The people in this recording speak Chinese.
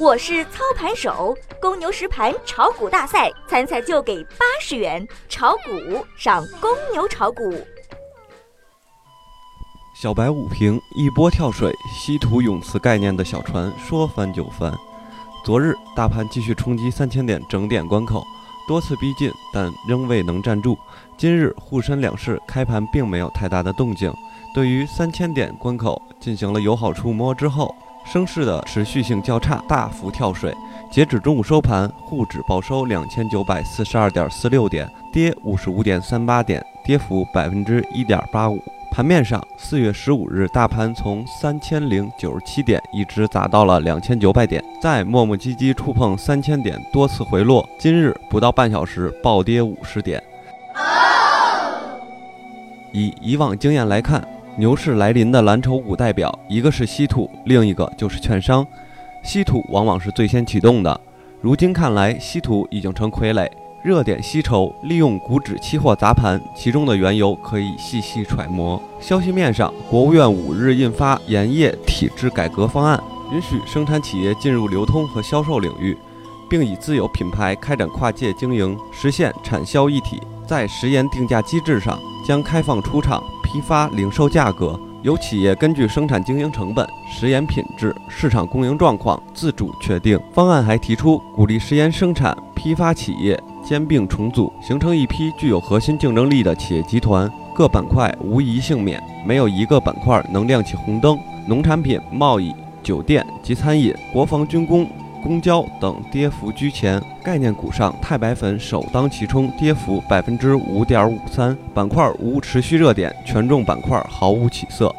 我是操盘手，公牛实盘炒股大赛参赛就给八十元，炒股上公牛炒股。小白五平一波跳水，稀土永磁概念的小船说翻就翻。昨日大盘继续冲击三千点整点关口，多次逼近，但仍未能站住。今日沪深两市开盘并没有太大的动静，对于三千点关口进行了友好触摸之后。升势的持续性较差，大幅跳水。截止中午收盘，沪指报收两千九百四十二点四六点，跌五十五点三八点，跌幅百分之一点八五。盘面上，四月十五日大盘从三千零九十七点一直砸到了两千九百点，再磨磨唧唧触碰三千点，多次回落。今日不到半小时暴跌五十点。以以往经验来看。牛市来临的蓝筹股代表，一个是稀土，另一个就是券商。稀土往往是最先启动的，如今看来，稀土已经成傀儡。热点吸筹，利用股指期货砸盘，其中的缘由可以细细揣摩。消息面上，国务院五日印发盐业体制改革方案，允许生产企业进入流通和销售领域，并以自有品牌开展跨界经营，实现产销一体。在食盐定价机制上，将开放出厂。批发零售价格由企业根据生产经营成本、食盐品质、市场供应状况自主确定。方案还提出鼓励食盐生产批发企业兼并重组，形成一批具有核心竞争力的企业集团，各板块无一幸免，没有一个板块能亮起红灯。农产品、贸易、酒店及餐饮、国防军工。公交等跌幅居前，概念股上钛白粉首当其冲，跌幅百分之五点五三，板块无持续热点，权重板块毫无起色。